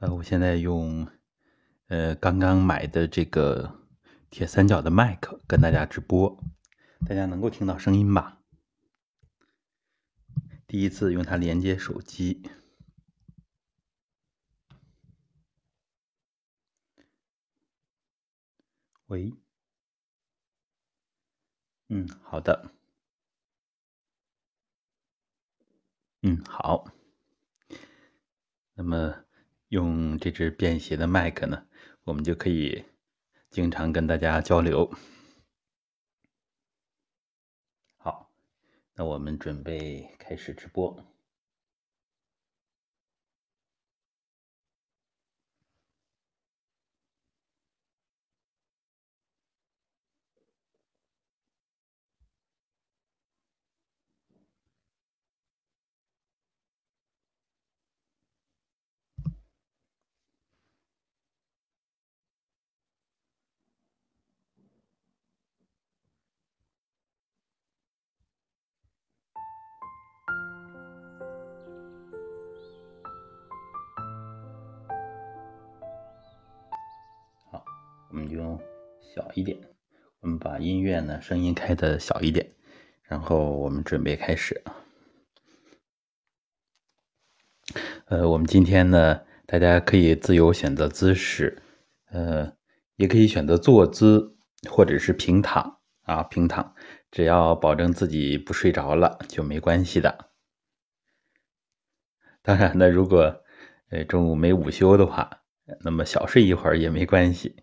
呃，我现在用呃刚刚买的这个铁三角的麦克跟大家直播，大家能够听到声音吧？第一次用它连接手机，喂，嗯，好的，嗯，好，那么。用这只便携的麦克呢，我们就可以经常跟大家交流。好，那我们准备开始直播。小一点，我们把音乐呢声音开的小一点，然后我们准备开始。呃，我们今天呢，大家可以自由选择姿势，呃，也可以选择坐姿或者是平躺啊，平躺，只要保证自己不睡着了就没关系的。当然呢，如果呃中午没午休的话，那么小睡一会儿也没关系。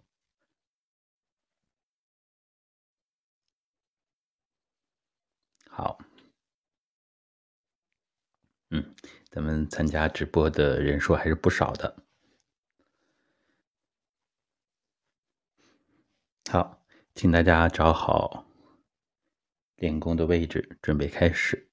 好，嗯，咱们参加直播的人数还是不少的。好，请大家找好练功的位置，准备开始。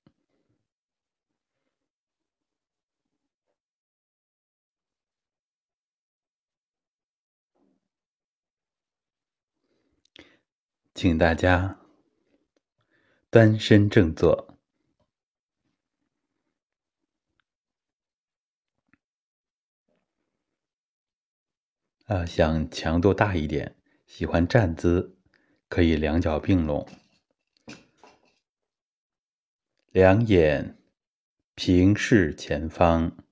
请大家。翻身正坐，啊，想强度大一点，喜欢站姿，可以两脚并拢，两眼平视前方。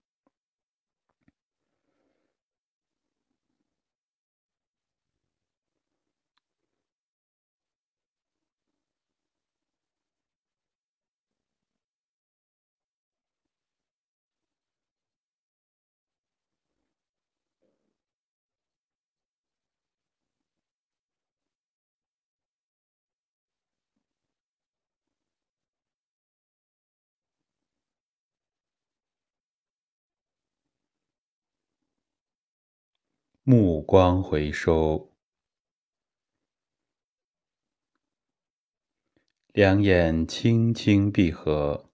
目光回收，两眼轻轻闭合，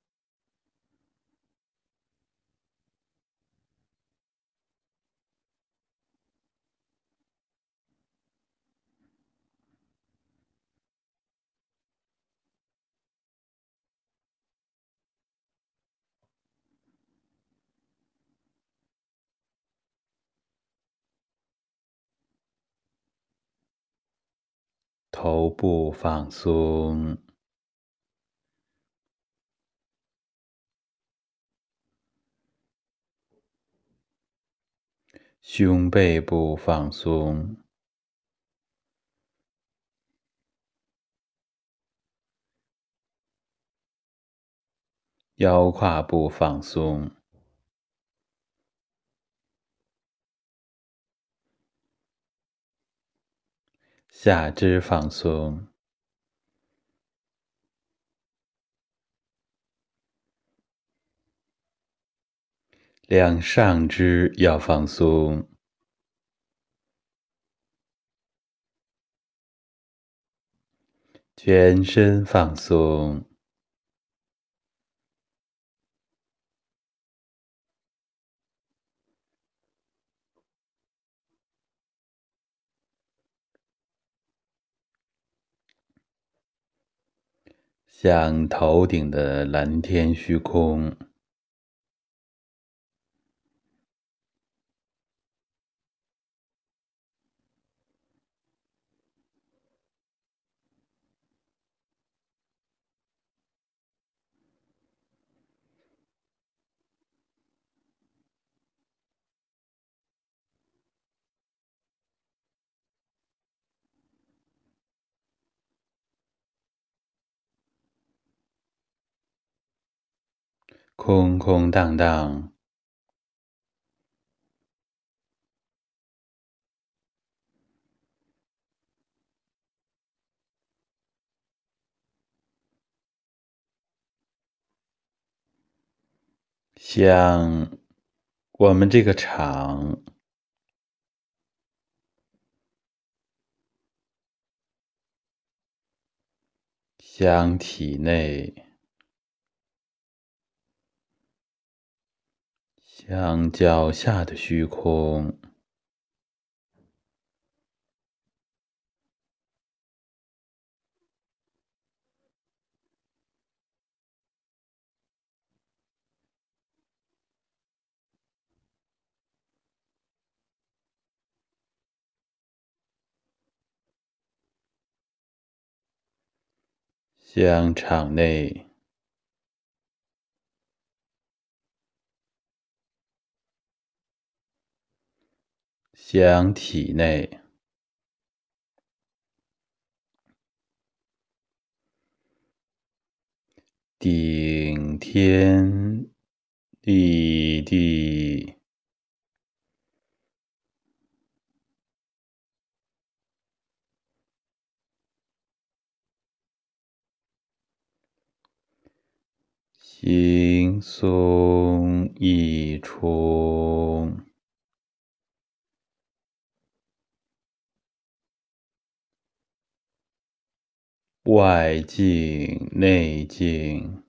头部放松，胸背部放松，腰胯部放松。下肢放松，两上肢要放松，全身放松。像头顶的蓝天虚空，空空荡荡，像我们这个场。将体内，像脚下的虚空，像场内。将体内顶天立地，轻松一冲。外静内静，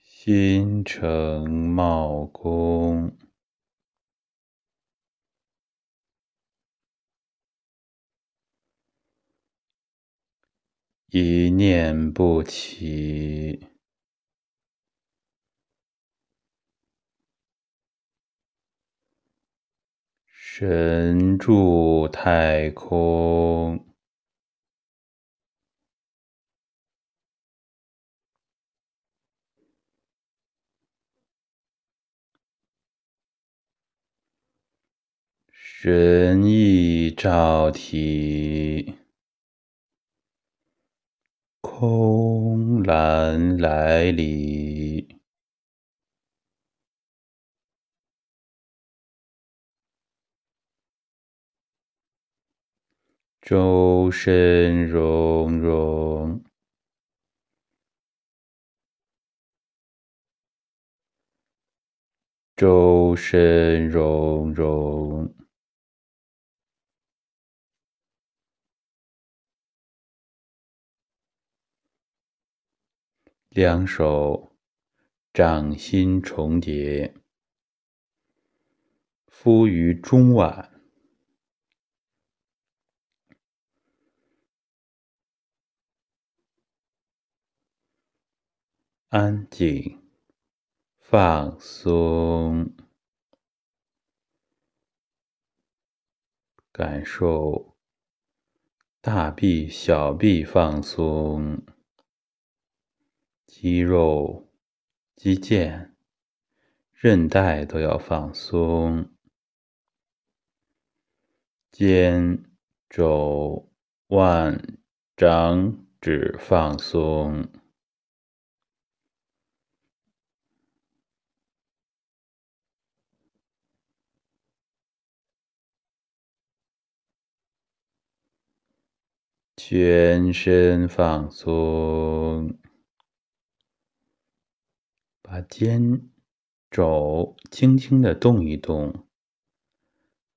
心诚茂功，一念不起。神住太空，神意照体，空蓝来里。周身融融，周身融融，两手掌心重叠，敷于中脘。安静，放松，感受大臂、小臂放松，肌肉、肌腱、韧带都要放松，肩、肘、腕、掌指放松。全身放松，把肩、肘轻轻的动一动，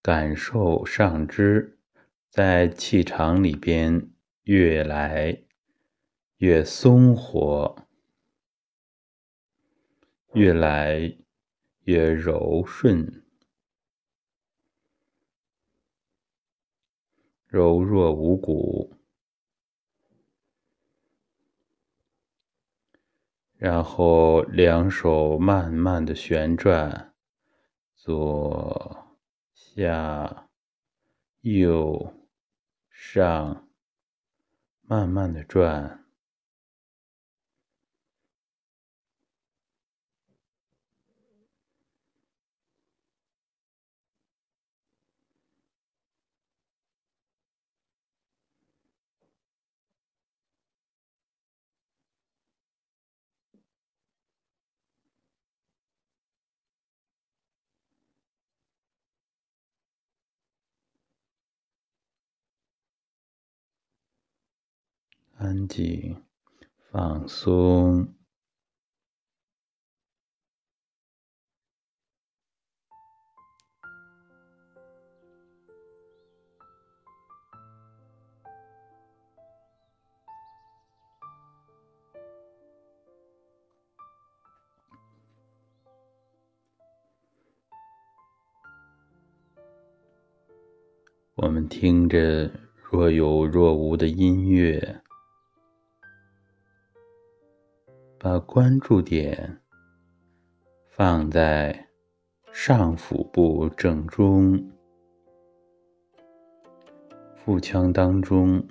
感受上肢在气场里边越来越松活，越来越柔顺，柔若无骨。然后两手慢慢的旋转，左下右上，慢慢的转。安静、放松。我们听着若有若无的音乐，把关注点放在上腹部正中，腹腔当中。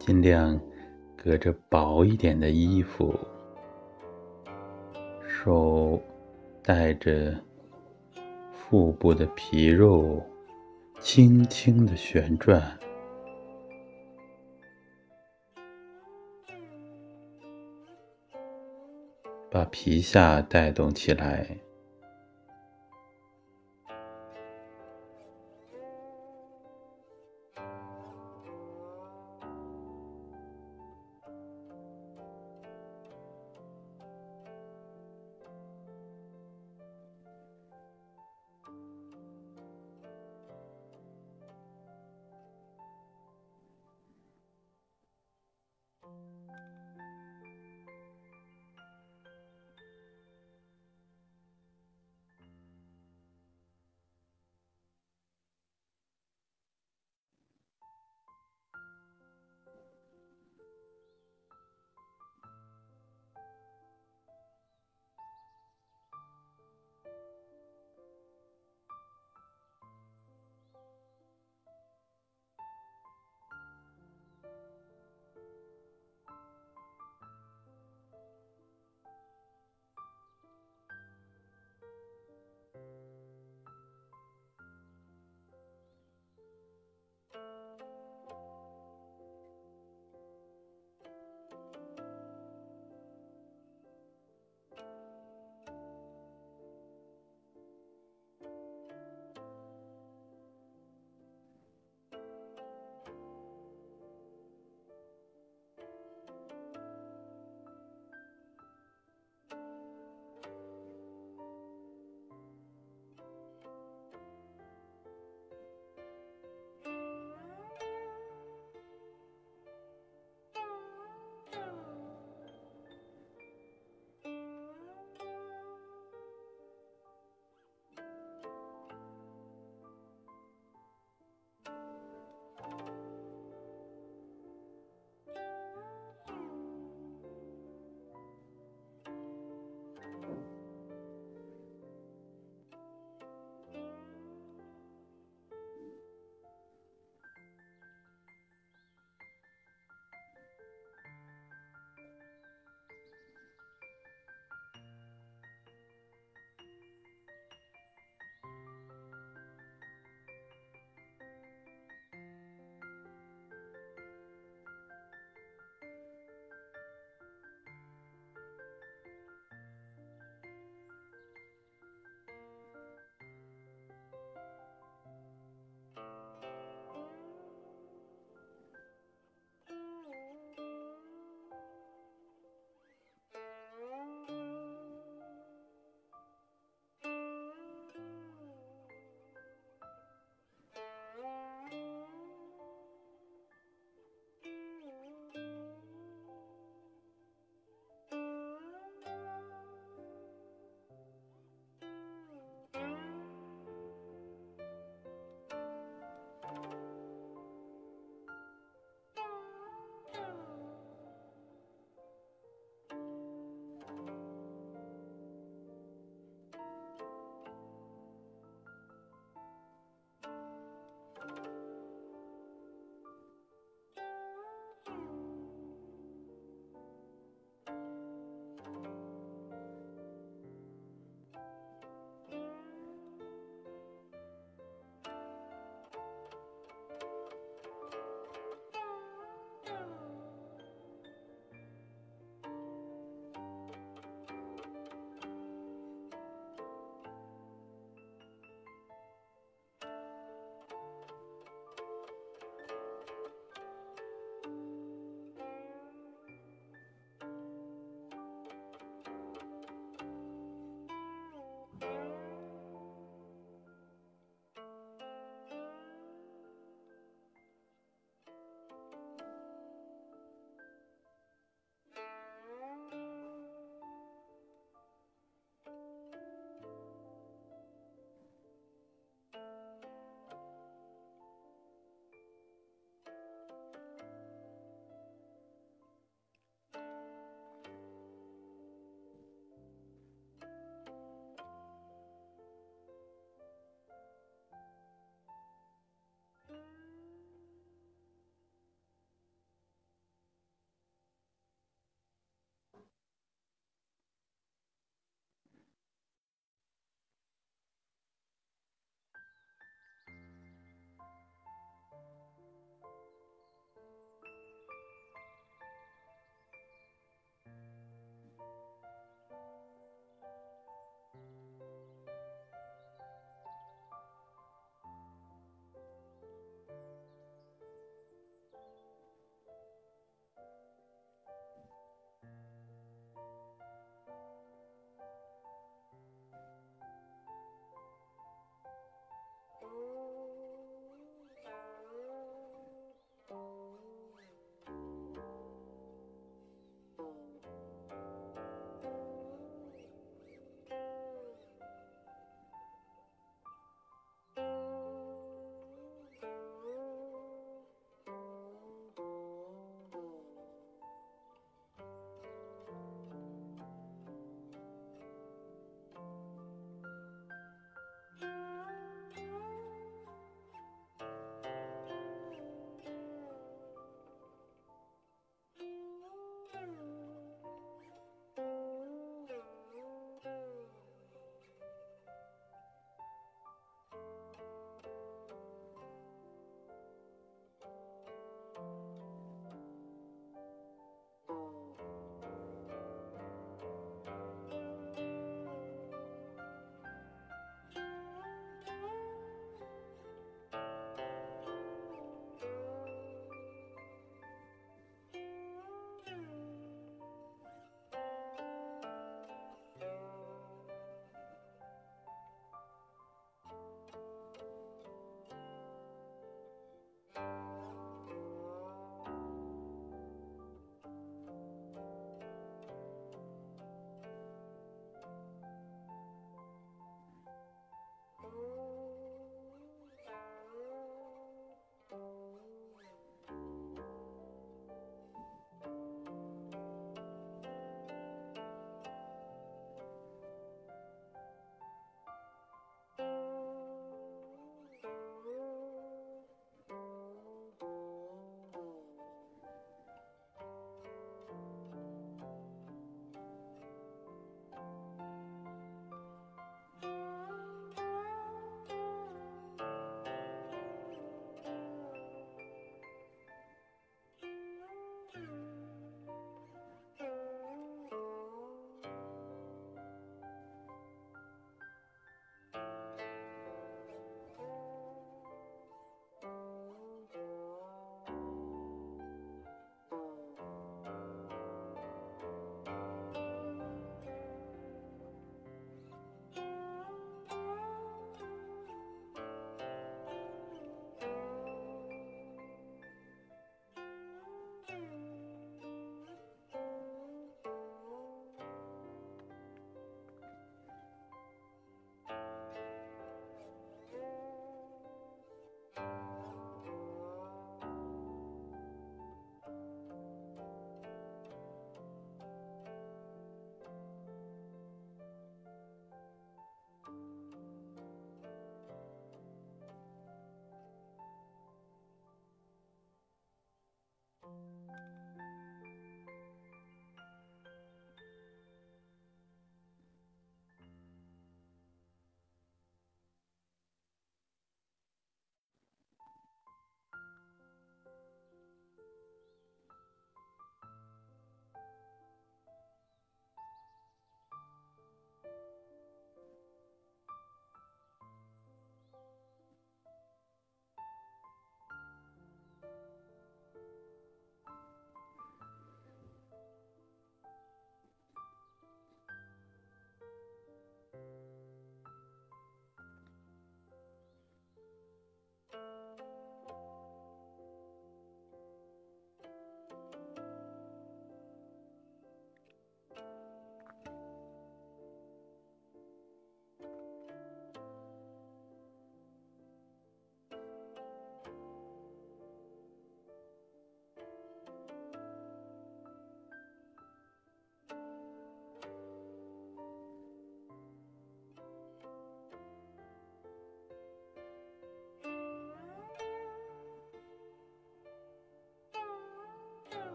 尽量隔着薄一点的衣服，手带着腹部的皮肉，轻轻的旋转。把皮下带动起来。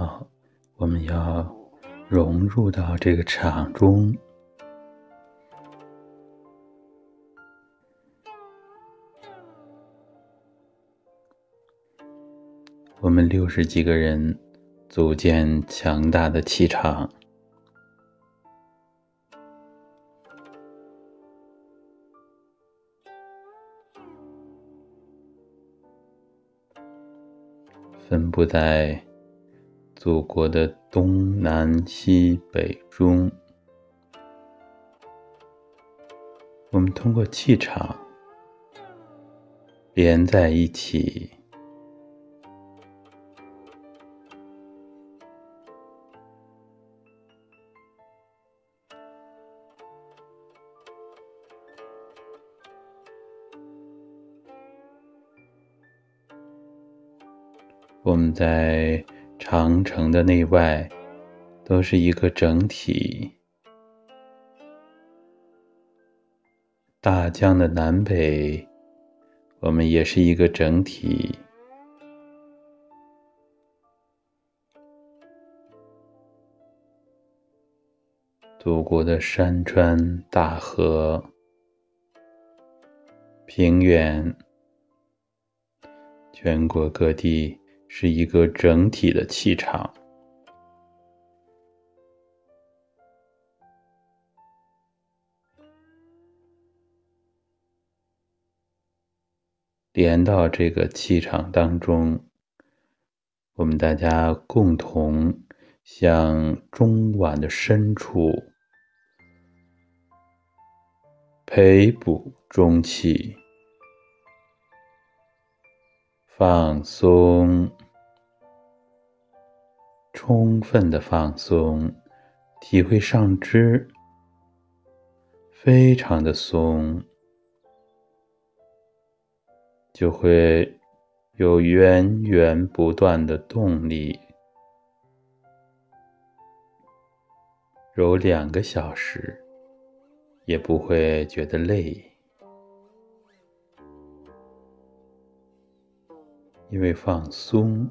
好，我们要融入到这个场中。我们六十几个人组建强大的气场，分布在祖国的东南西北中。我们通过气场连在一起。我们在长城的内外都是一个整体，大江的南北，我们也是一个整体。祖国的山川大河、平原，全国各地。是一个整体的气场，连到这个气场当中，我们大家共同向中脘的深处培补中气。放松，充分的放松，体会上肢非常的松，就会有源源不断的动力。揉两个小时，也不会觉得累。因为放松。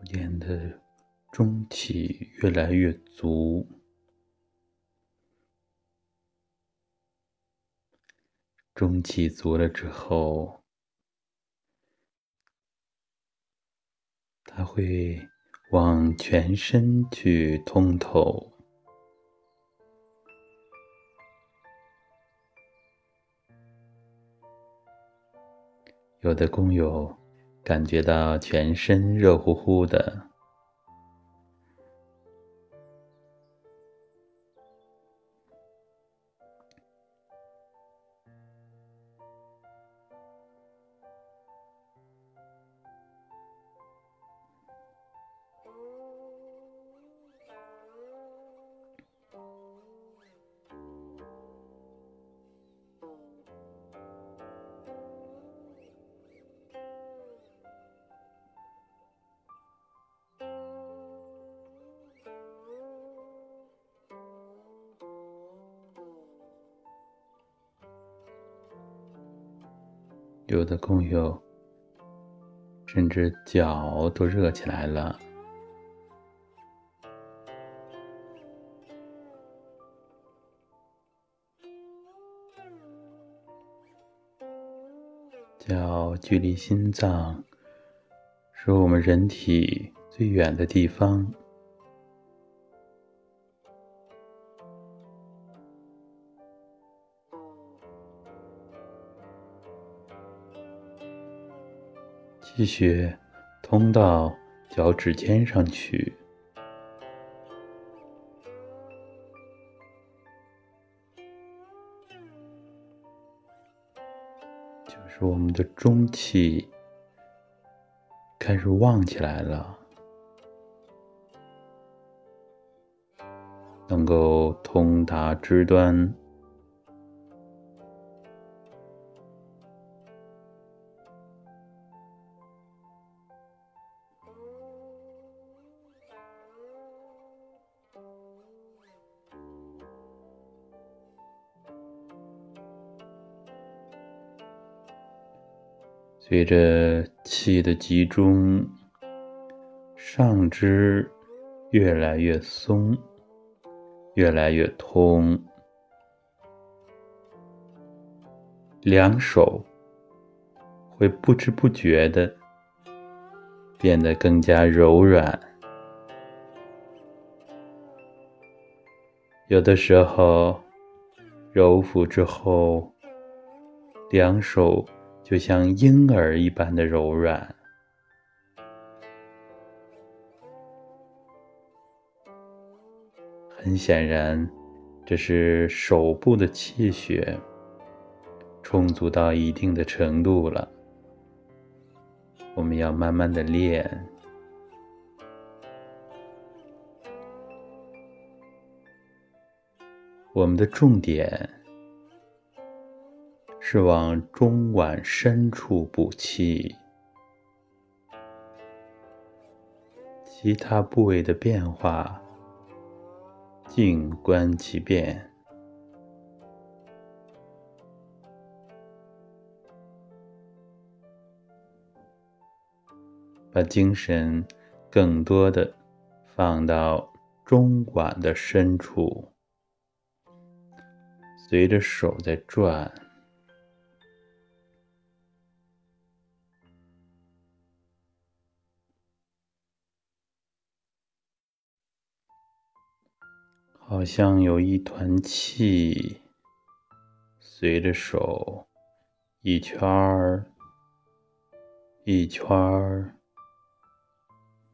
逐渐的中气越来越足，中气足了之后，它会往全身去通透。有的工友感觉到全身热乎乎的。共有甚至脚都热起来了，脚距离心脏是我们人体最远的地方。气血通到脚趾尖上去，就是我们的中气开始旺起来了，能够通达肢端。随着气的集中，上肢越来越松，越来越通，两手会不知不觉的变得更加柔软。有的时候，揉腹之后，两手。就像婴儿一般的柔软，很显然，这是手部的气血充足到一定的程度了。我们要慢慢的练，我们的重点。是往中脘深处补气，其他部位的变化，静观其变，把精神更多的放到中脘的深处，随着手在转。好像有一团气，随着手一圈儿一圈儿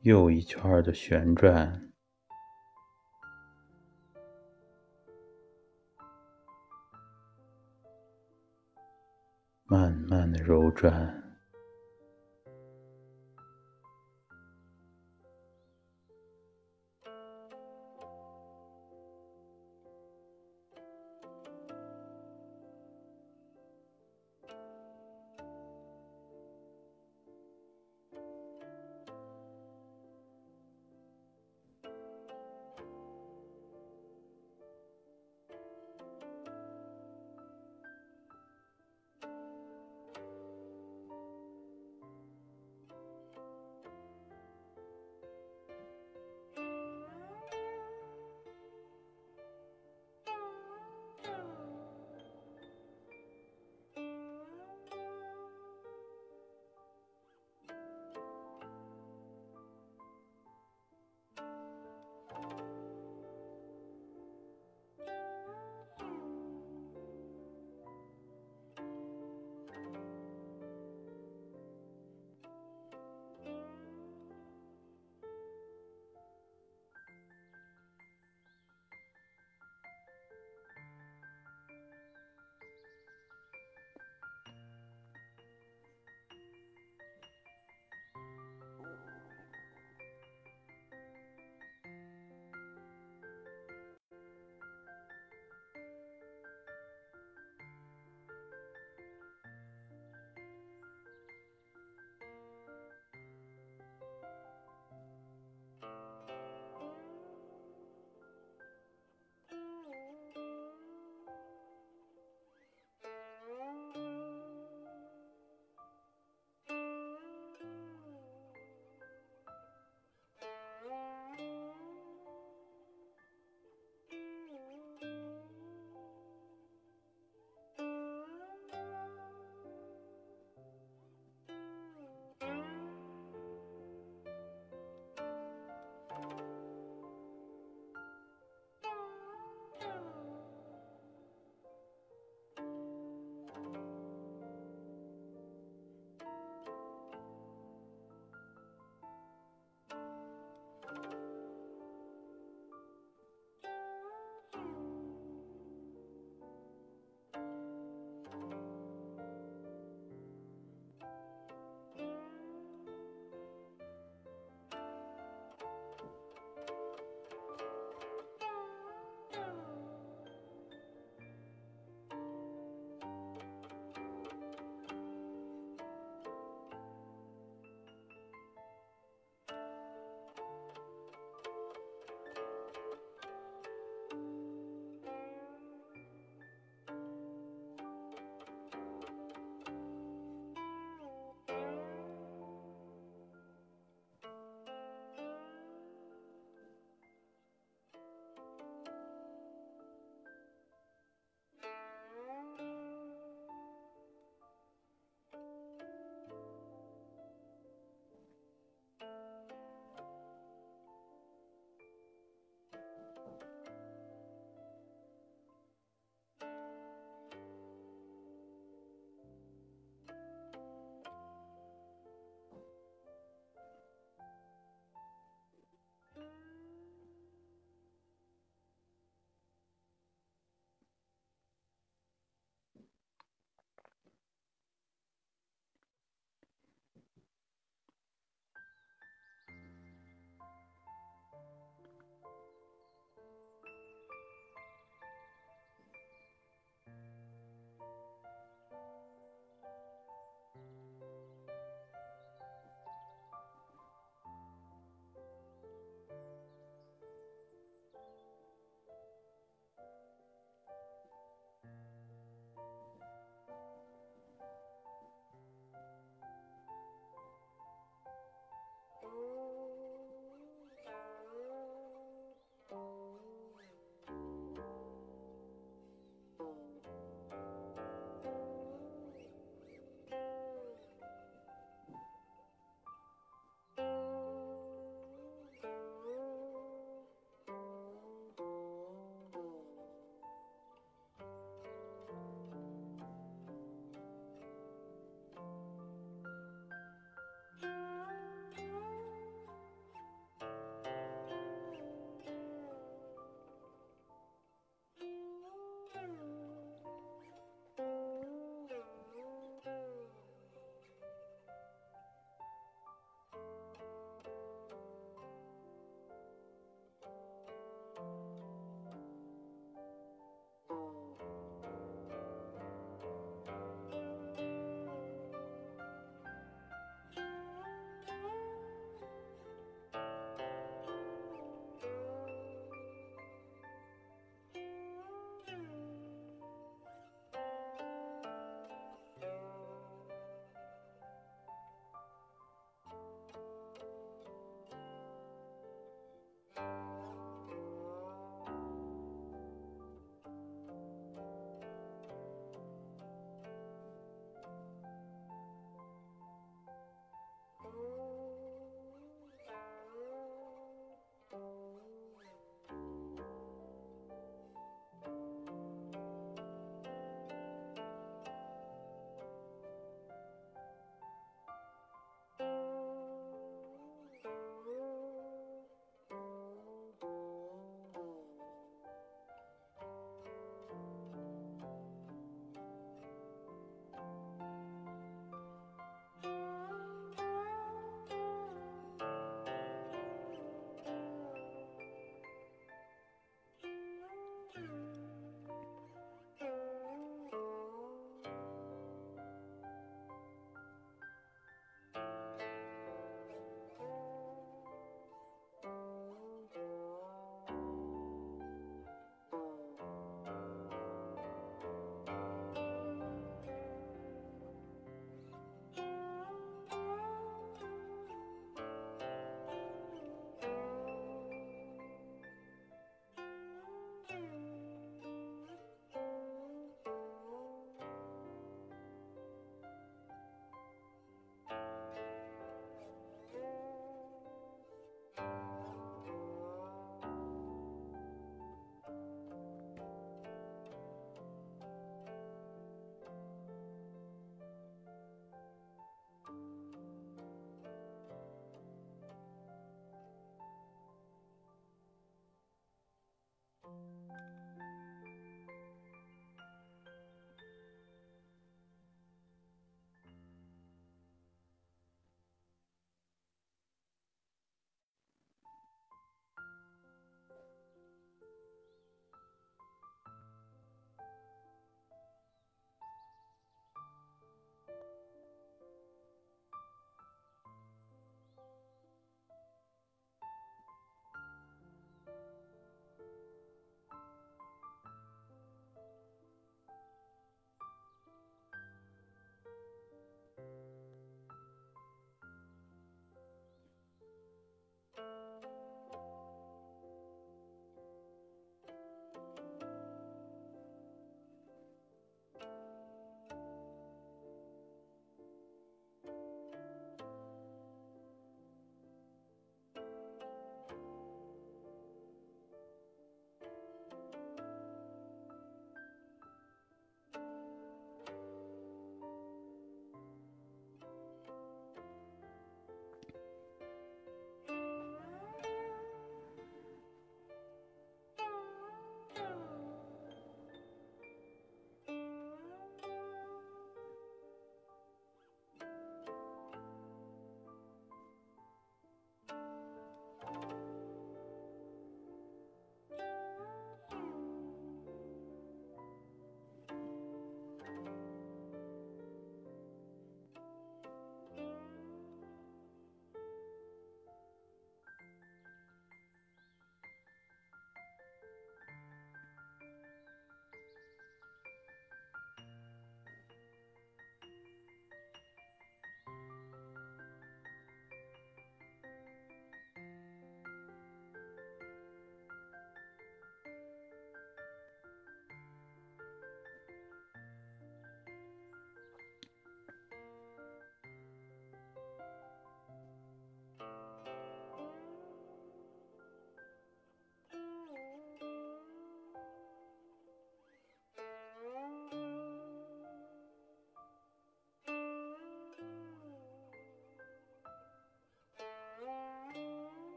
又一圈儿的旋转，慢慢的柔转。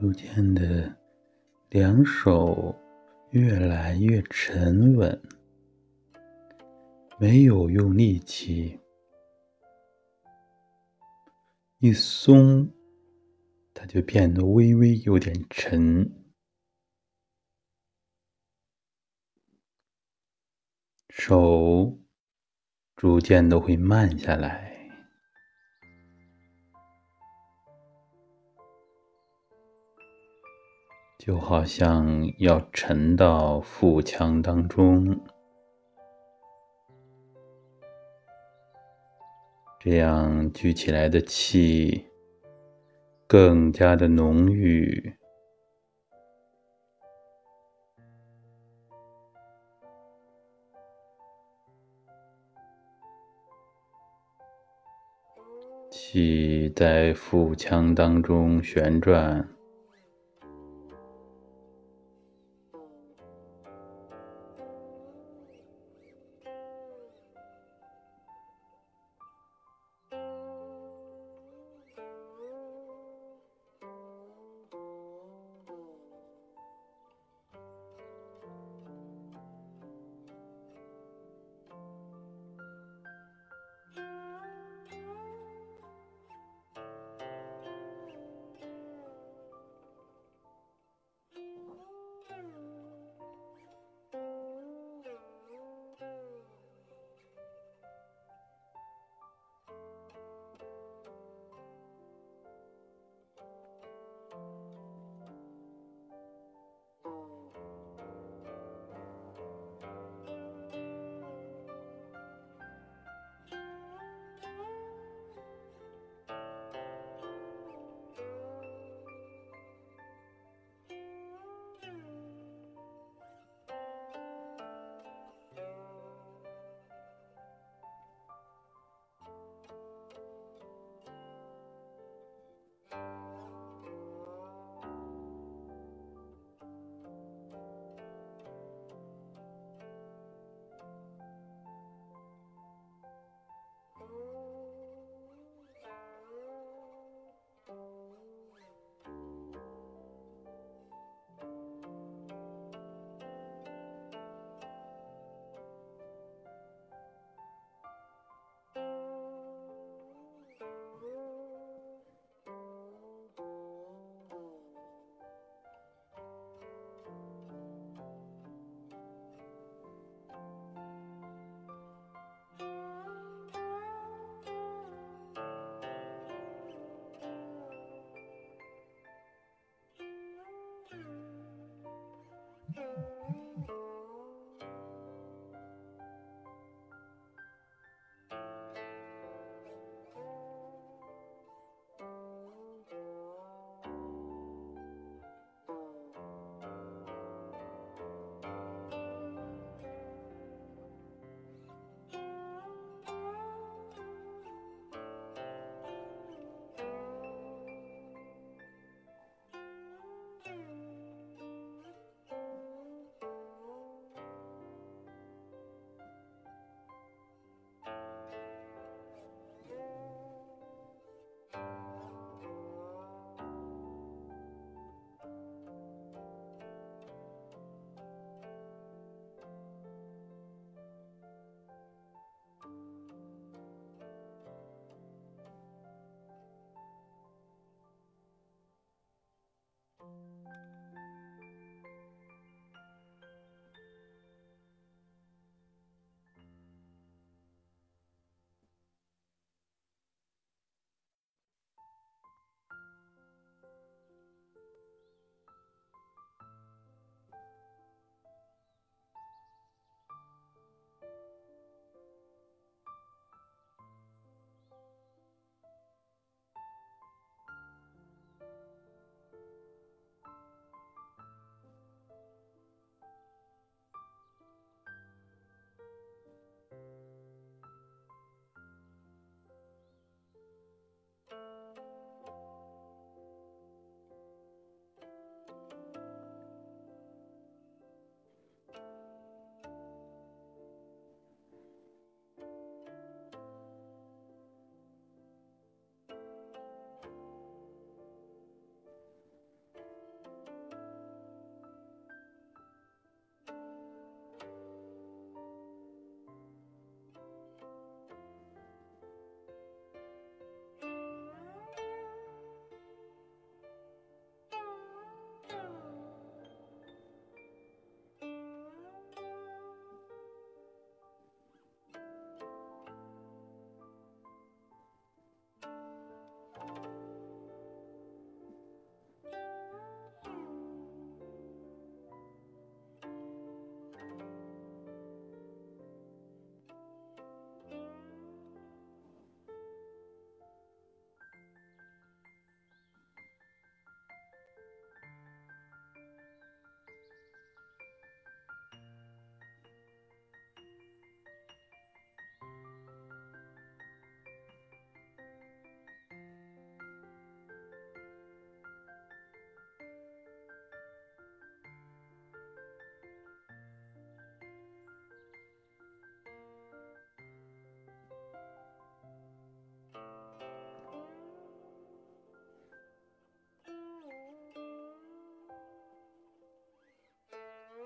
逐渐的，两手越来越沉稳，没有用力气，一松，它就变得微微有点沉，手逐渐的会慢下来。就好像要沉到腹腔当中，这样聚起来的气更加的浓郁，气在腹腔当中旋转。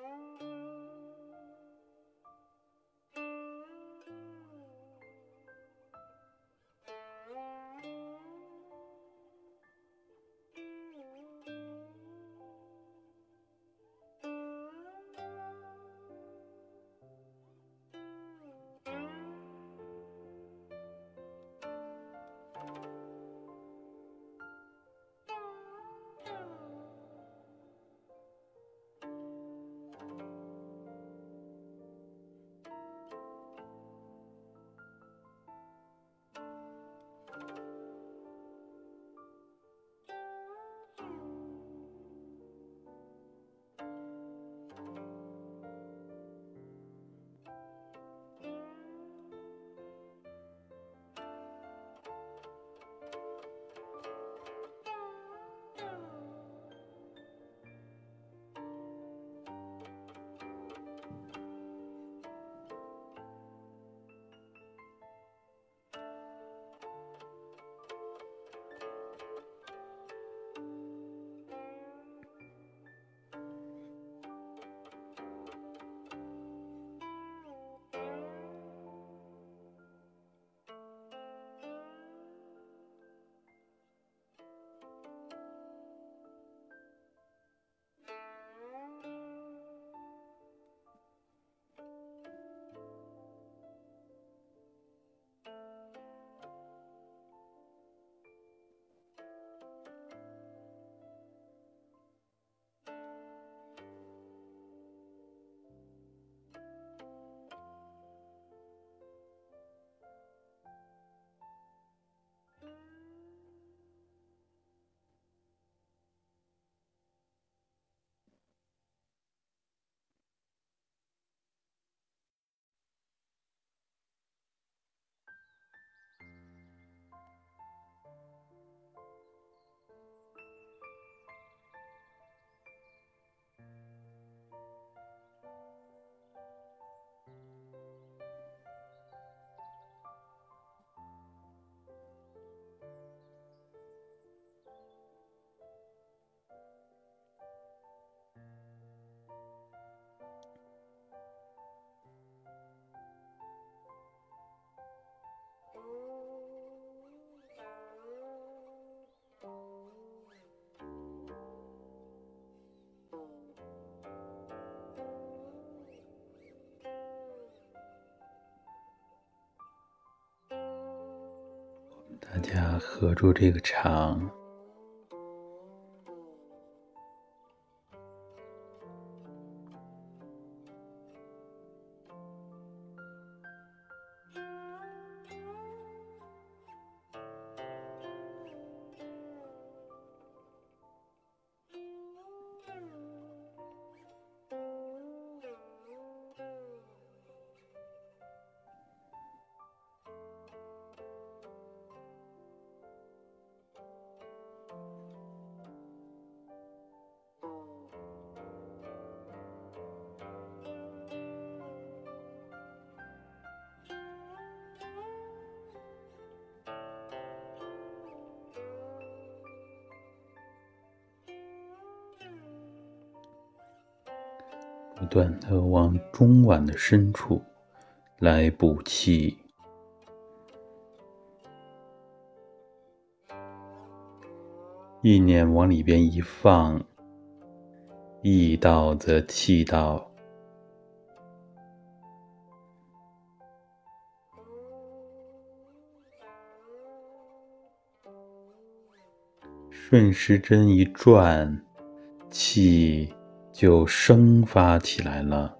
Thank you. 家合住这个场。断的往中脘的深处来补气，意念往里边一放，意到则气到，顺时针一转，气。就生发起来了。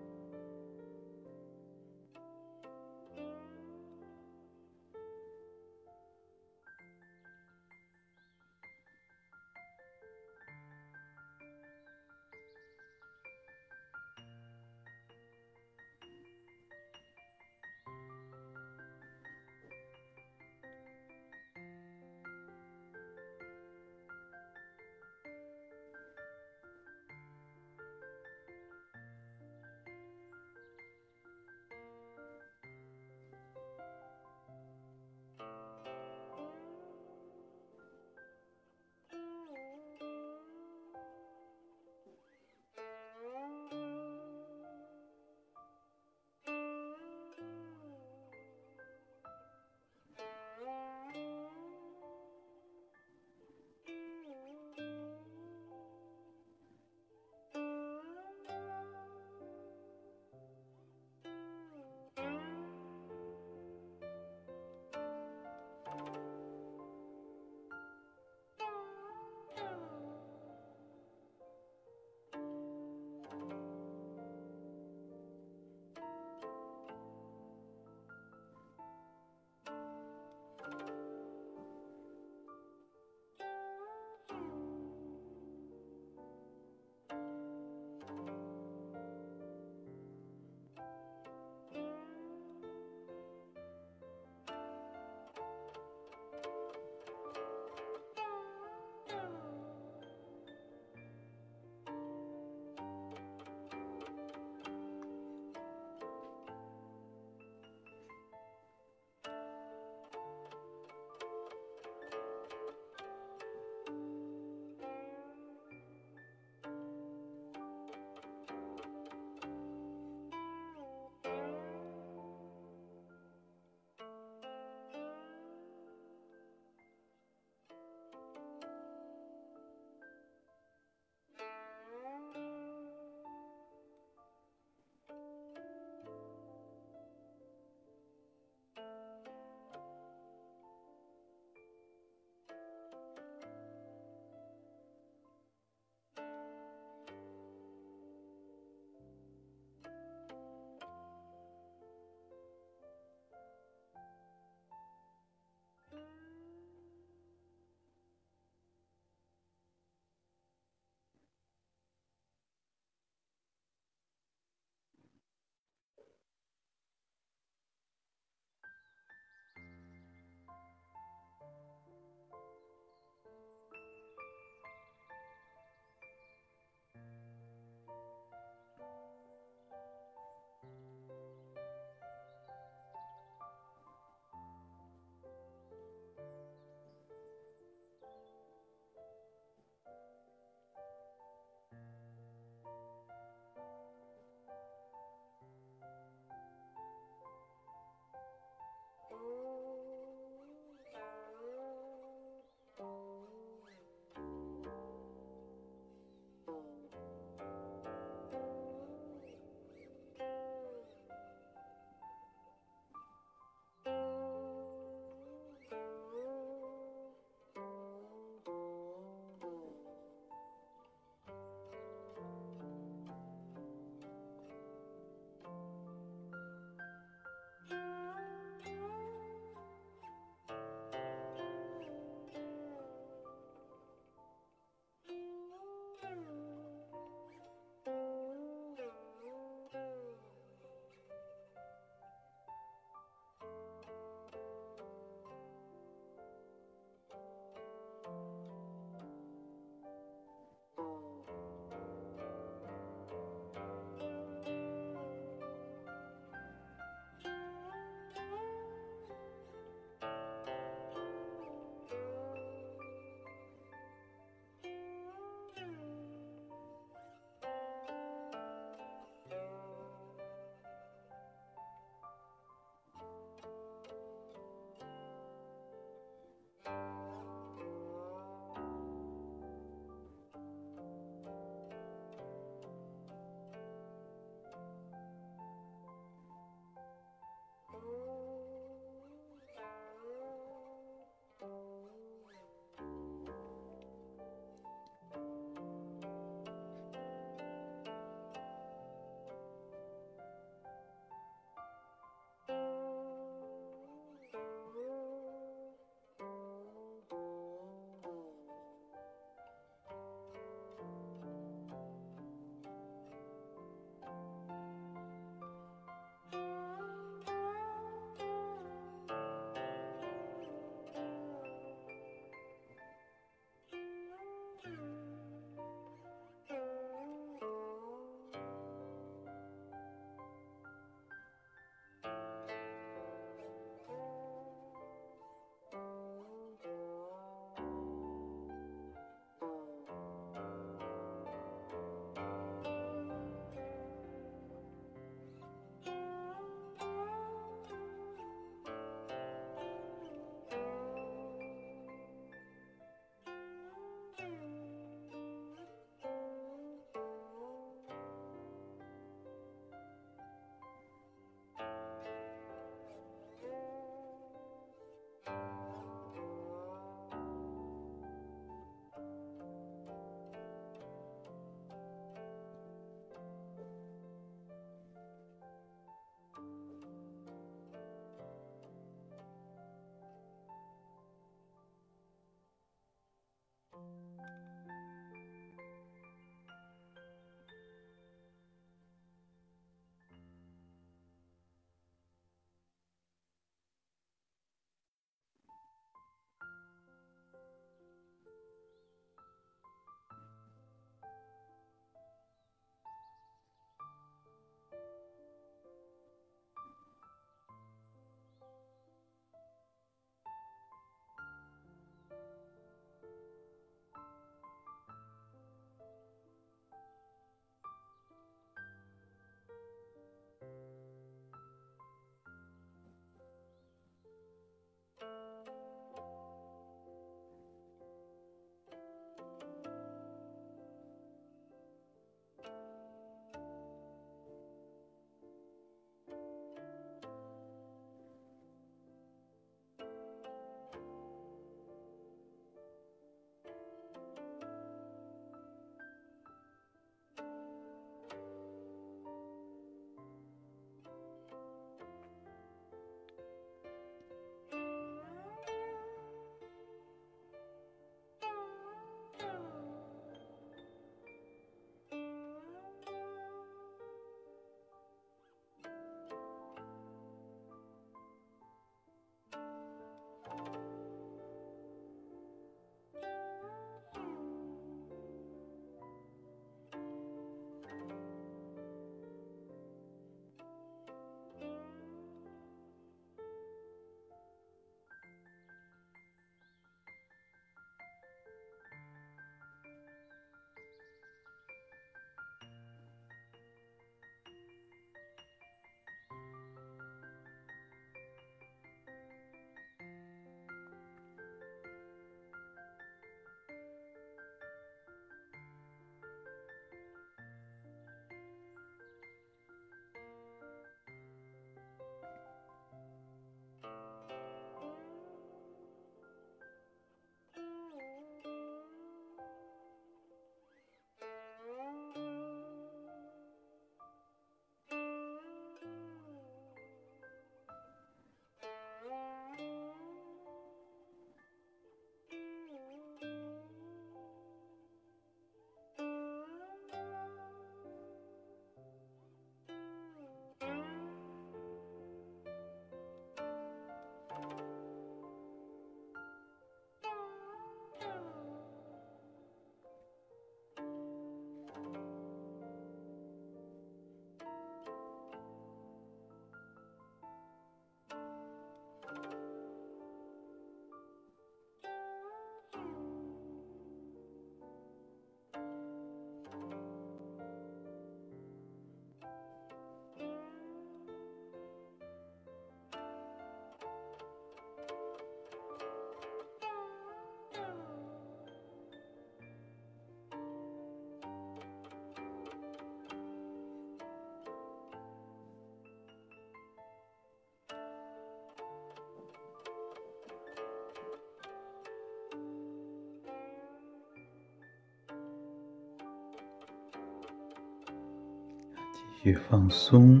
去放松，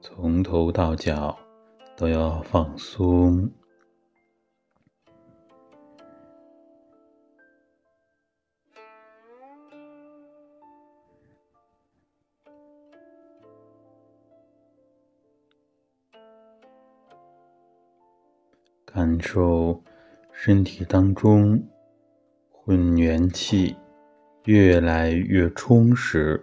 从头到脚都要放松。感受身体当中混元气越来越充实。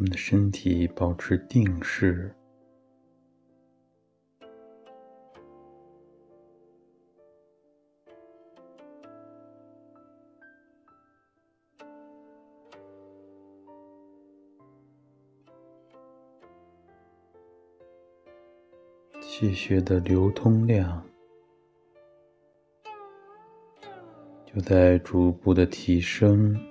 我们的身体保持定势。气血的流通量就在逐步的提升。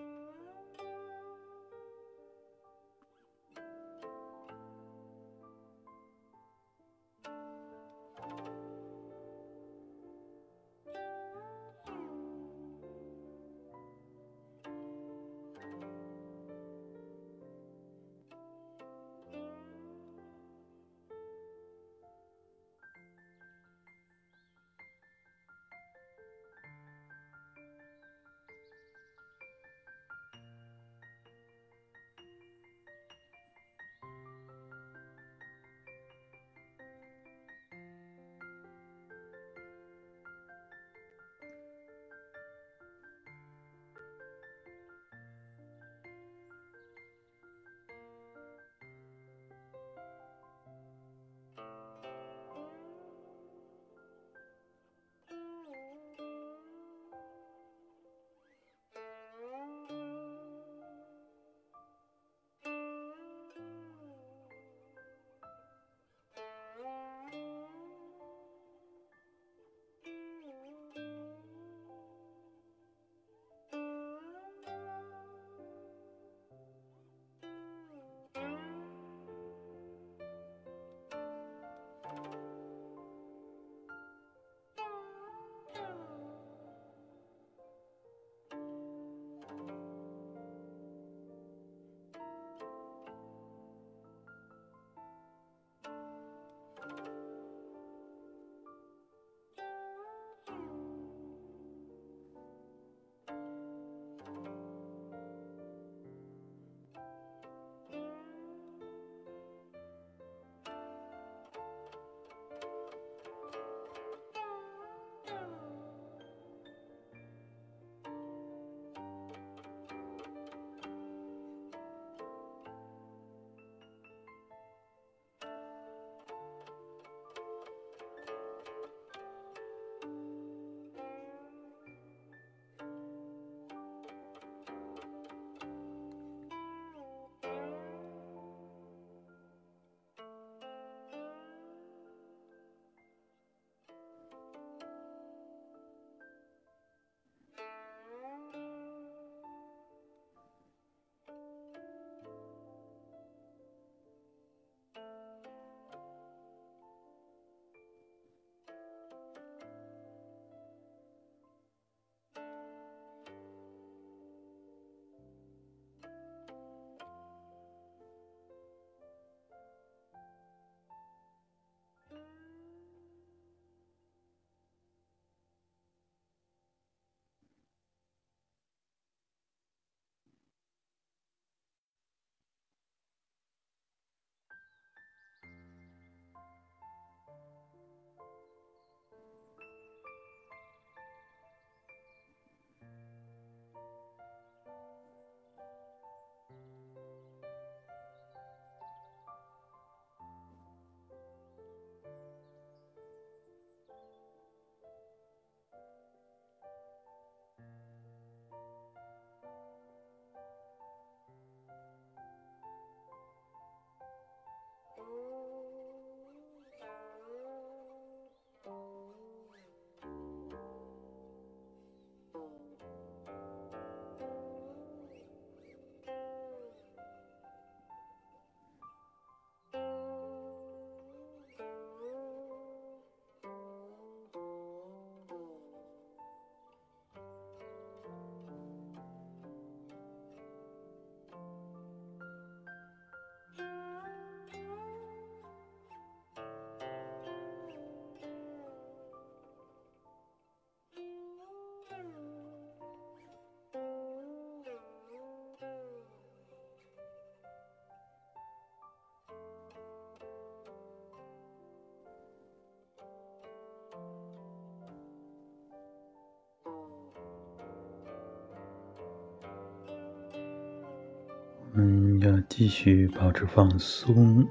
们要继续保持放松，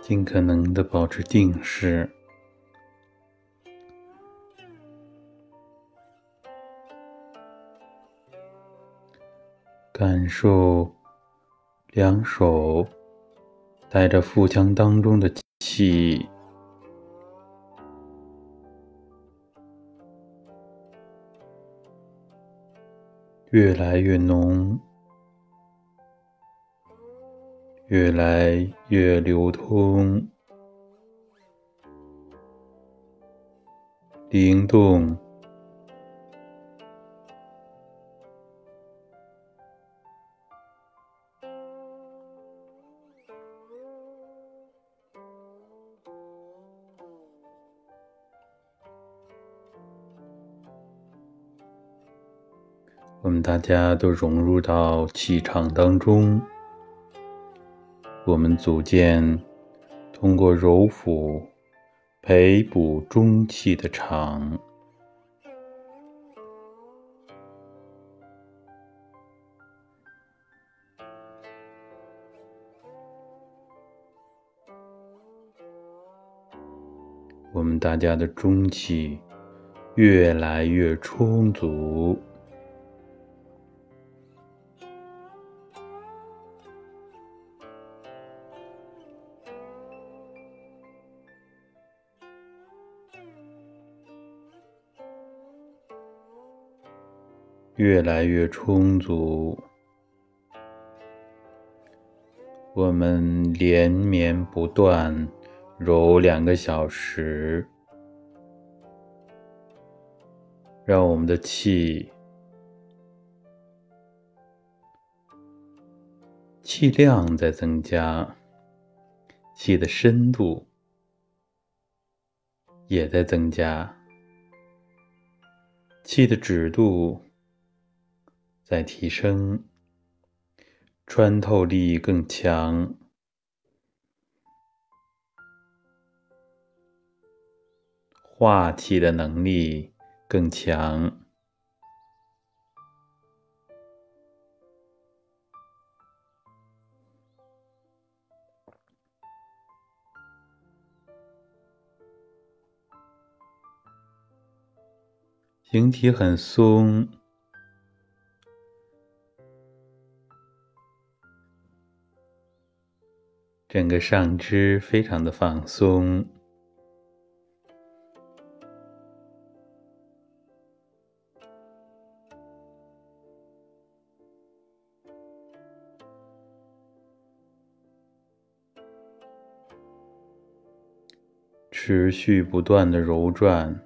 尽可能的保持定势，感受两手带着腹腔当中的气。越来越浓，越来越流通，灵动。大家都融入到气场当中，我们组建通过揉腹培补中气的场。我们大家的中气越来越充足。越来越充足，我们连绵不断揉两个小时，让我们的气气量在增加，气的深度也在增加，气的指度。在提升，穿透力更强，化气的能力更强。形体很松。整个上肢非常的放松，持续不断的揉转。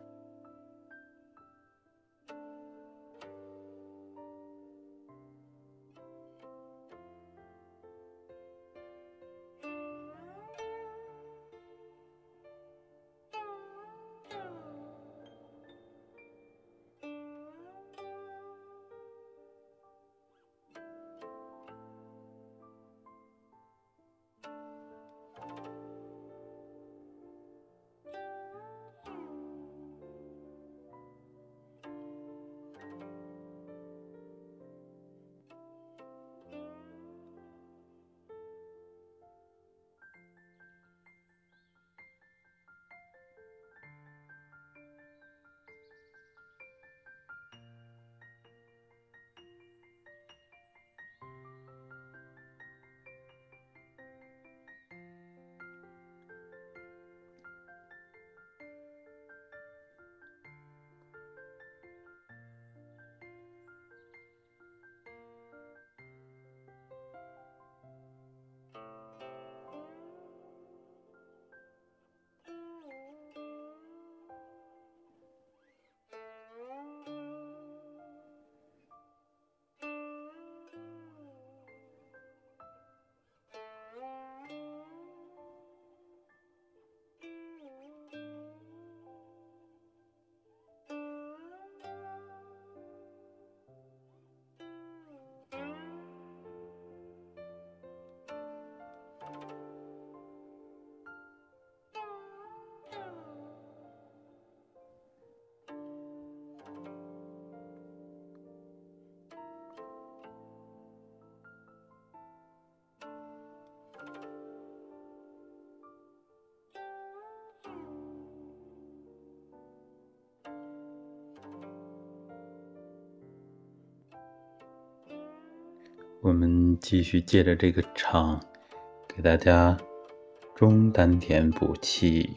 我们继续借着这个场，给大家中丹田补气。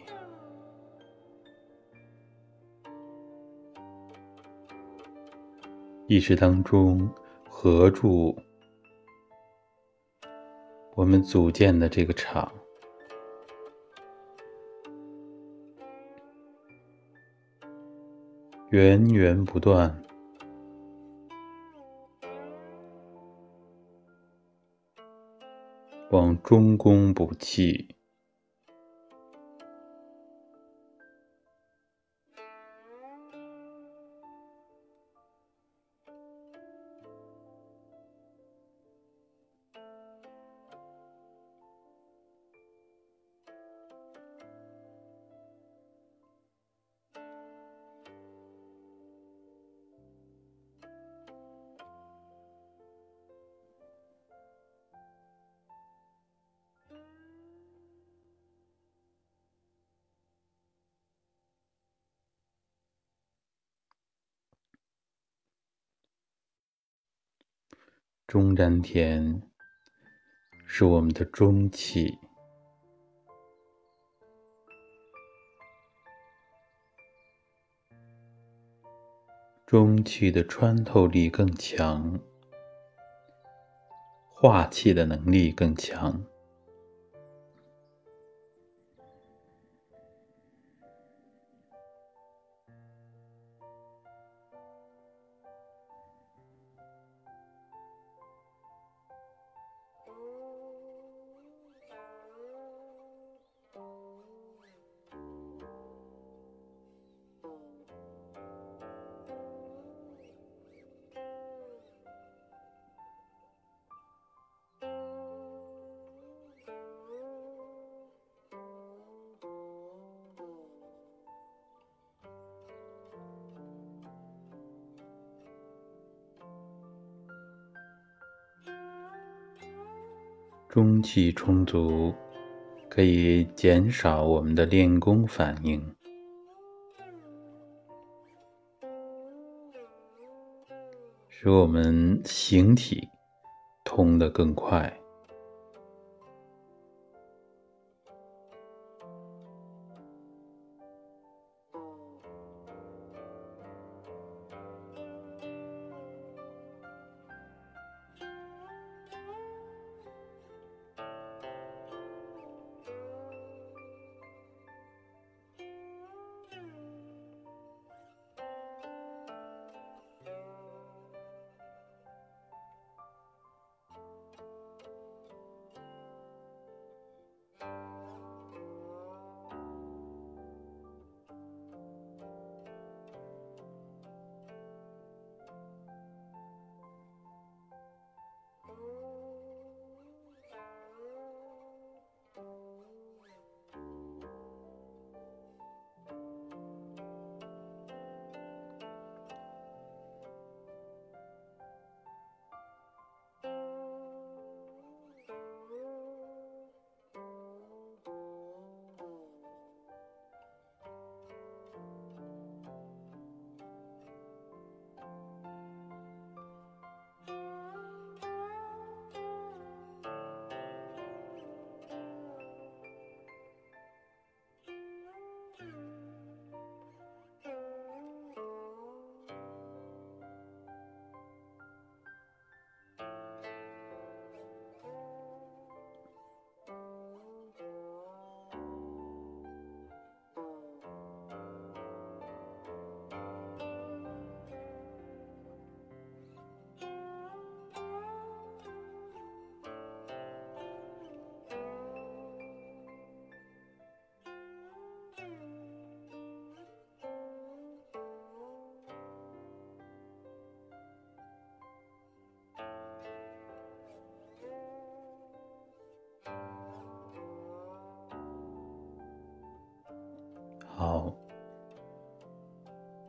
意识当中合住我们组建的这个场，源源不断。往中宫补气。中丹田是我们的中气，中气的穿透力更强，化气的能力更强。中气充足，可以减少我们的练功反应，使我们形体通得更快。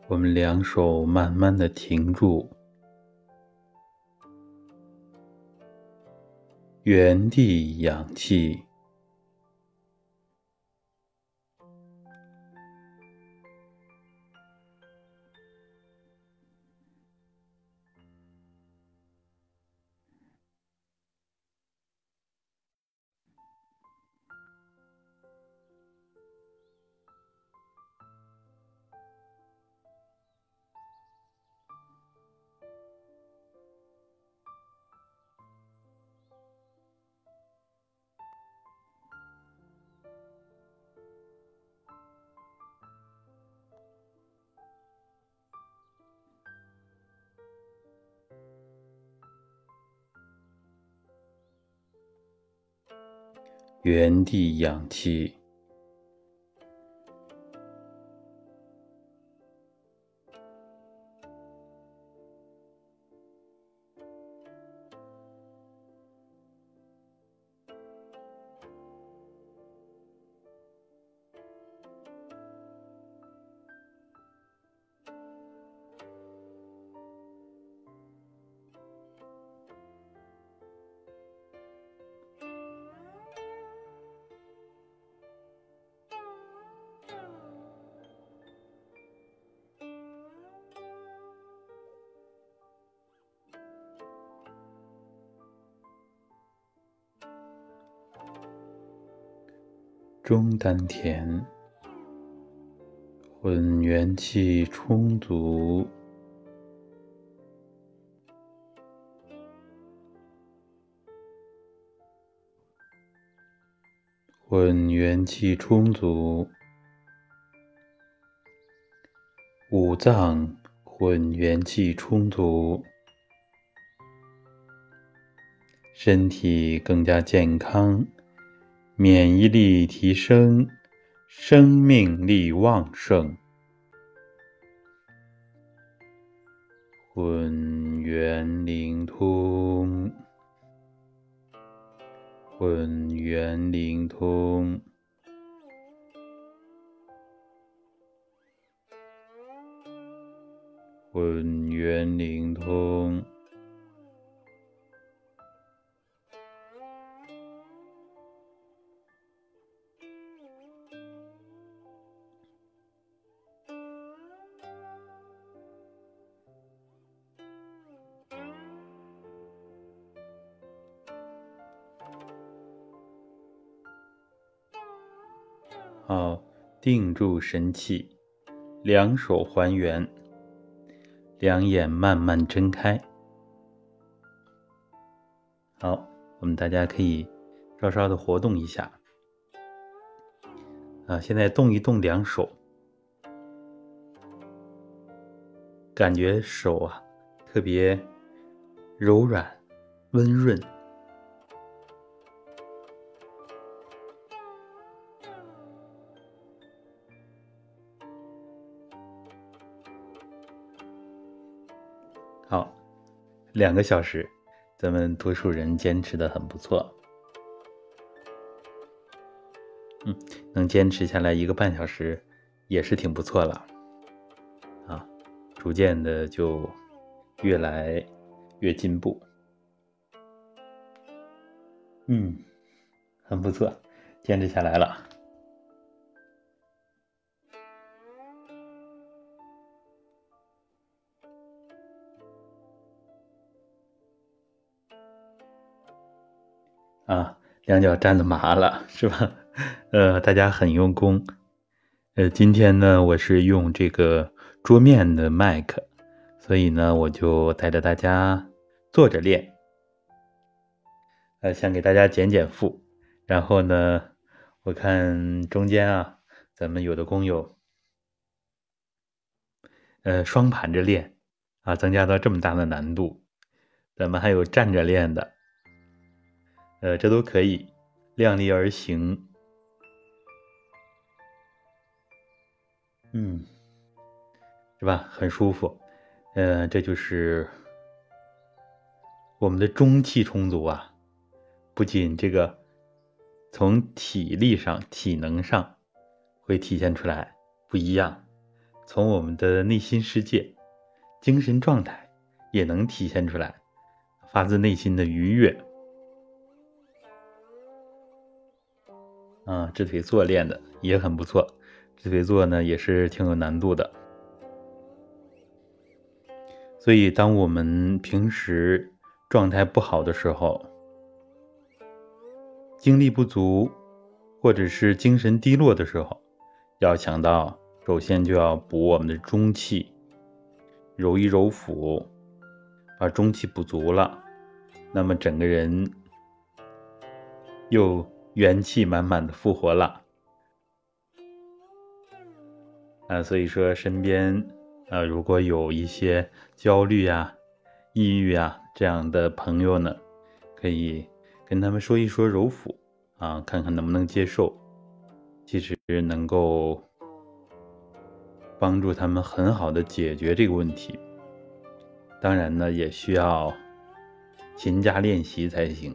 我们两手慢慢的停住，原地氧气。原地氧气。丹田，混元气充足，混元气充足，五脏混元气充足，身体更加健康。免疫力提升，生命力旺盛，混元灵通，混元灵通，混元灵通。定住神气，两手还原，两眼慢慢睁开。好，我们大家可以稍稍的活动一下。啊，现在动一动两手，感觉手啊特别柔软、温润。两个小时，咱们多数人坚持的很不错。嗯，能坚持下来一个半小时，也是挺不错了。啊，逐渐的就越来越进步。嗯，很不错，坚持下来了。两脚站的麻了，是吧？呃，大家很用功。呃，今天呢，我是用这个桌面的麦克，所以呢，我就带着大家坐着练。呃，想给大家减减负。然后呢，我看中间啊，咱们有的工友，呃，双盘着练，啊，增加到这么大的难度。咱们还有站着练的。呃，这都可以量力而行，嗯，是吧？很舒服，呃，这就是我们的中气充足啊。不仅这个从体力上、体能上会体现出来不一样，从我们的内心世界、精神状态也能体现出来，发自内心的愉悦。啊，直腿坐练的也很不错，直腿坐呢也是挺有难度的。所以，当我们平时状态不好的时候，精力不足，或者是精神低落的时候，要想到，首先就要补我们的中气，揉一揉腹，把中气补足了，那么整个人又。元气满满的复活了，啊，所以说身边啊，如果有一些焦虑啊、抑郁啊这样的朋友呢，可以跟他们说一说揉腹啊，看看能不能接受。其实能够帮助他们很好的解决这个问题。当然呢，也需要勤加练习才行。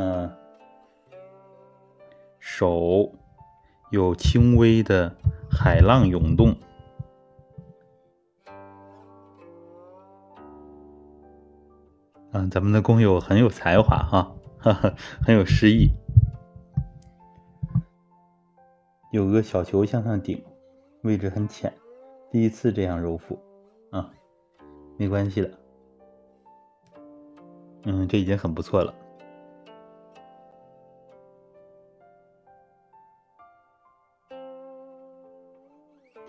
嗯，手有轻微的海浪涌动。嗯，咱们的工友很有才华哈，哈哈，很有诗意。有个小球向上顶，位置很浅，第一次这样揉腹啊，没关系的。嗯，这已经很不错了。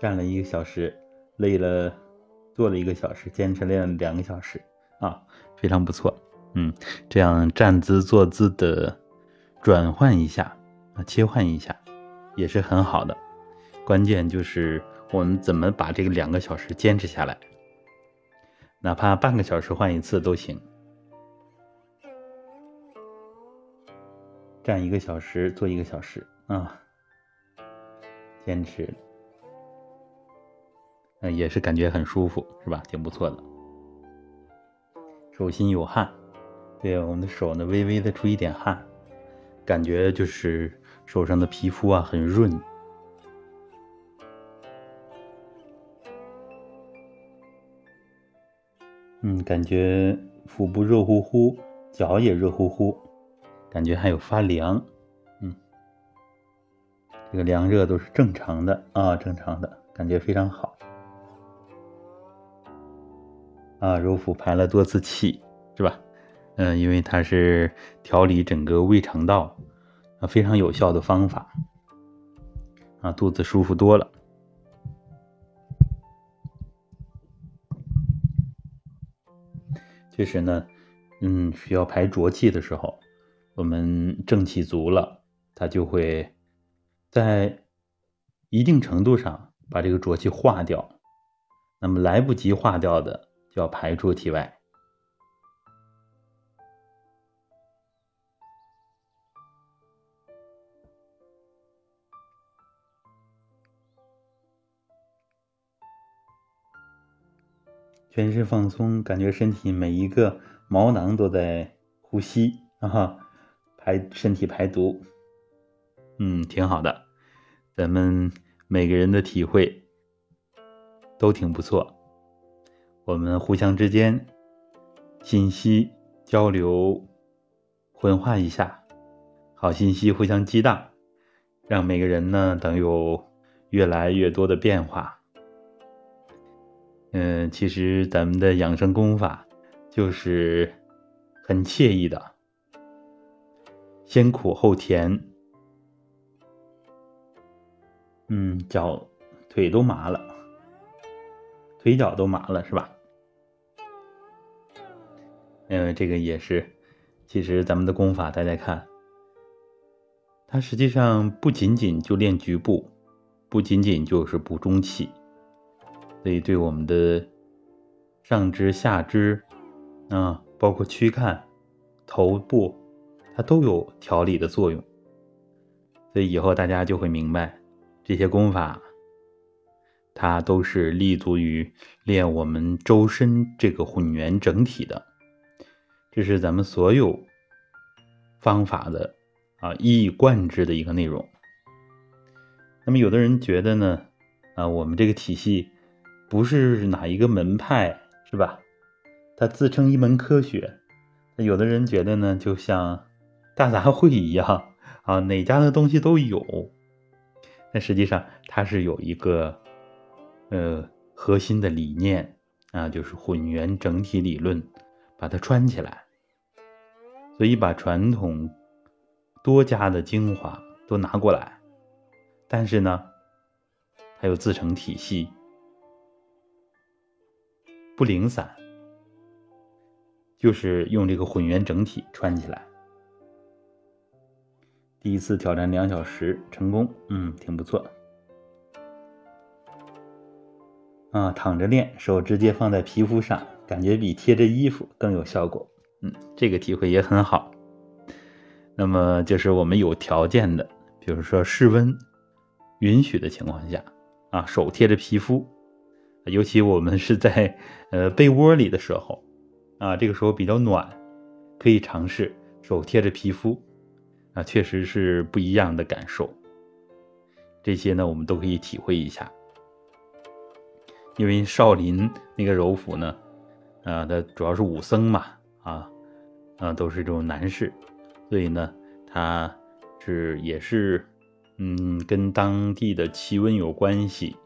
站了一个小时，累了，坐了一个小时，坚持练两个小时啊。非常不错，嗯，这样站姿坐姿的转换一下啊，切换一下也是很好的。关键就是我们怎么把这个两个小时坚持下来，哪怕半个小时换一次都行。站一个小时，坐一个小时啊，坚持，嗯，也是感觉很舒服，是吧？挺不错的。手心有汗，对我们的手呢，微微的出一点汗，感觉就是手上的皮肤啊很润。嗯，感觉腹部热乎乎，脚也热乎乎，感觉还有发凉。嗯，这个凉热都是正常的啊，正常的，感觉非常好。啊，揉腹排了多次气，是吧？嗯，因为它是调理整个胃肠道啊，非常有效的方法。啊，肚子舒服多了。确实呢，嗯，需要排浊气的时候，我们正气足了，它就会在一定程度上把这个浊气化掉。那么来不及化掉的。就要排出体外，全身放松，感觉身体每一个毛囊都在呼吸啊，排身体排毒，嗯，挺好的，咱们每个人的体会都挺不错。我们互相之间信息交流混化一下，好信息互相激荡，让每个人呢都有越来越多的变化。嗯，其实咱们的养生功法就是很惬意的，先苦后甜。嗯，脚腿都麻了。腿脚都麻了是吧？嗯，这个也是。其实咱们的功法，大家看，它实际上不仅仅就练局部，不仅仅就是补中气，所以对我们的上肢、下肢啊，包括躯干、头部，它都有调理的作用。所以以后大家就会明白这些功法。它都是立足于练我们周身这个混元整体的，这是咱们所有方法的啊一以贯之的一个内容。那么有的人觉得呢，啊我们这个体系不是哪一个门派是吧？它自称一门科学。那有的人觉得呢，就像大杂烩一样啊，哪家的东西都有。但实际上它是有一个。呃，核心的理念啊，就是混元整体理论，把它串起来。所以把传统多家的精华都拿过来，但是呢，它又自成体系，不零散，就是用这个混元整体串起来。第一次挑战两小时成功，嗯，挺不错。啊，躺着练，手直接放在皮肤上，感觉比贴着衣服更有效果。嗯，这个体会也很好。那么就是我们有条件的，比如说室温允许的情况下，啊，手贴着皮肤，尤其我们是在呃被窝里的时候，啊，这个时候比较暖，可以尝试手贴着皮肤，啊，确实是不一样的感受。这些呢，我们都可以体会一下。因为少林那个柔府呢，啊，它主要是武僧嘛，啊，啊，都是这种男士，所以呢，它是也是，嗯，跟当地的气温有关系，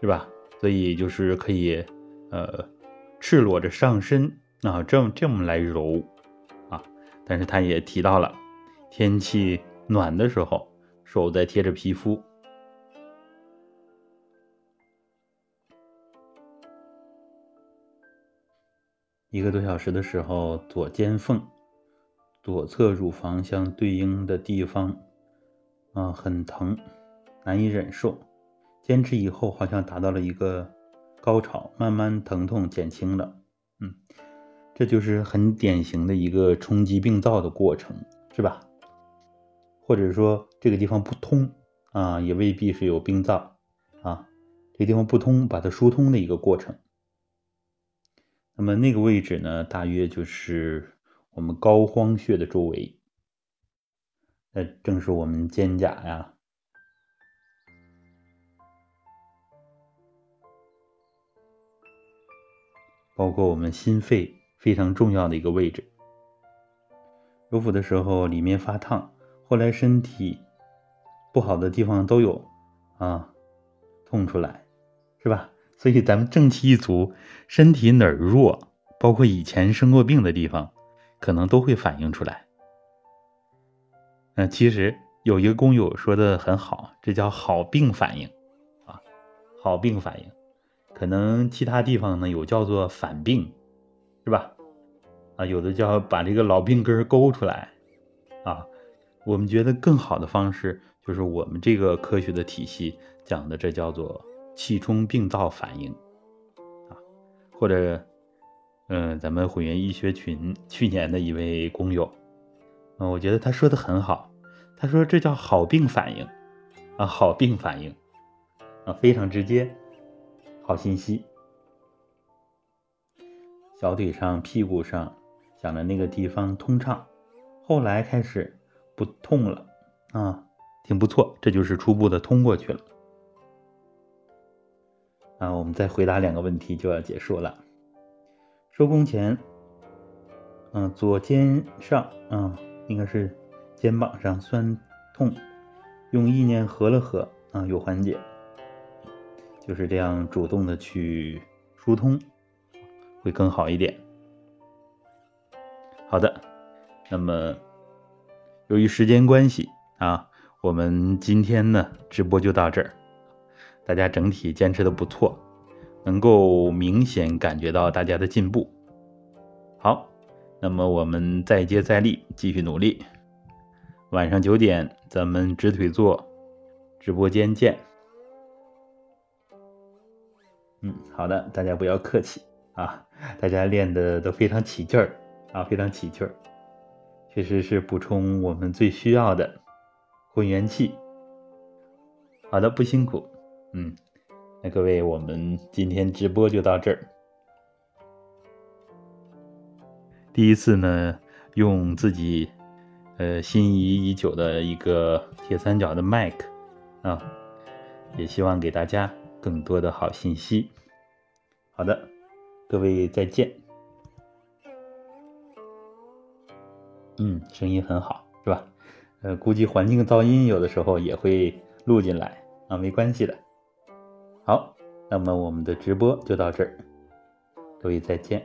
是吧？所以就是可以，呃，赤裸着上身啊，这么这么来揉，啊，但是他也提到了，天气暖的时候，手再贴着皮肤。一个多小时的时候，左肩缝、左侧乳房相对应的地方，啊，很疼，难以忍受。坚持以后，好像达到了一个高潮，慢慢疼痛减轻了。嗯，这就是很典型的一个冲击病灶的过程，是吧？或者说这个地方不通啊，也未必是有病灶啊，这地方不通，把它疏通的一个过程。那么那个位置呢，大约就是我们膏肓穴的周围，那正是我们肩胛呀，包括我们心肺非常重要的一个位置。揉腹的时候里面发烫，后来身体不好的地方都有啊，痛出来，是吧？所以咱们正气一足，身体哪儿弱，包括以前生过病的地方，可能都会反映出来。嗯，其实有一个工友说的很好，这叫好病反应啊，好病反应。可能其他地方呢有叫做反病，是吧？啊，有的叫把这个老病根勾出来啊。我们觉得更好的方式就是我们这个科学的体系讲的，这叫做。气冲病灶反应，啊，或者，嗯，咱们混元医学群去年的一位工友，嗯，我觉得他说的很好，他说这叫好病反应，啊，好病反应，啊，非常直接，好信息。小腿上、屁股上，想着那个地方通畅，后来开始不痛了，啊，挺不错，这就是初步的通过去了。啊，我们再回答两个问题就要结束了。收工前，嗯，左肩上，啊，应该是肩膀上酸痛，用意念合了合，啊，有缓解。就是这样主动的去疏通，会更好一点。好的，那么由于时间关系啊，我们今天呢直播就到这儿。大家整体坚持的不错，能够明显感觉到大家的进步。好，那么我们再接再厉，继续努力。晚上九点，咱们直腿坐直播间见。嗯，好的，大家不要客气啊，大家练的都非常起劲儿啊，非常起劲儿，确实是补充我们最需要的混元气。好的，不辛苦。嗯，那各位，我们今天直播就到这儿。第一次呢，用自己呃心仪已久的一个铁三角的麦克啊，也希望给大家更多的好信息。好的，各位再见。嗯，声音很好，是吧？呃，估计环境噪音有的时候也会录进来啊，没关系的。好，那么我们的直播就到这儿，各位再见。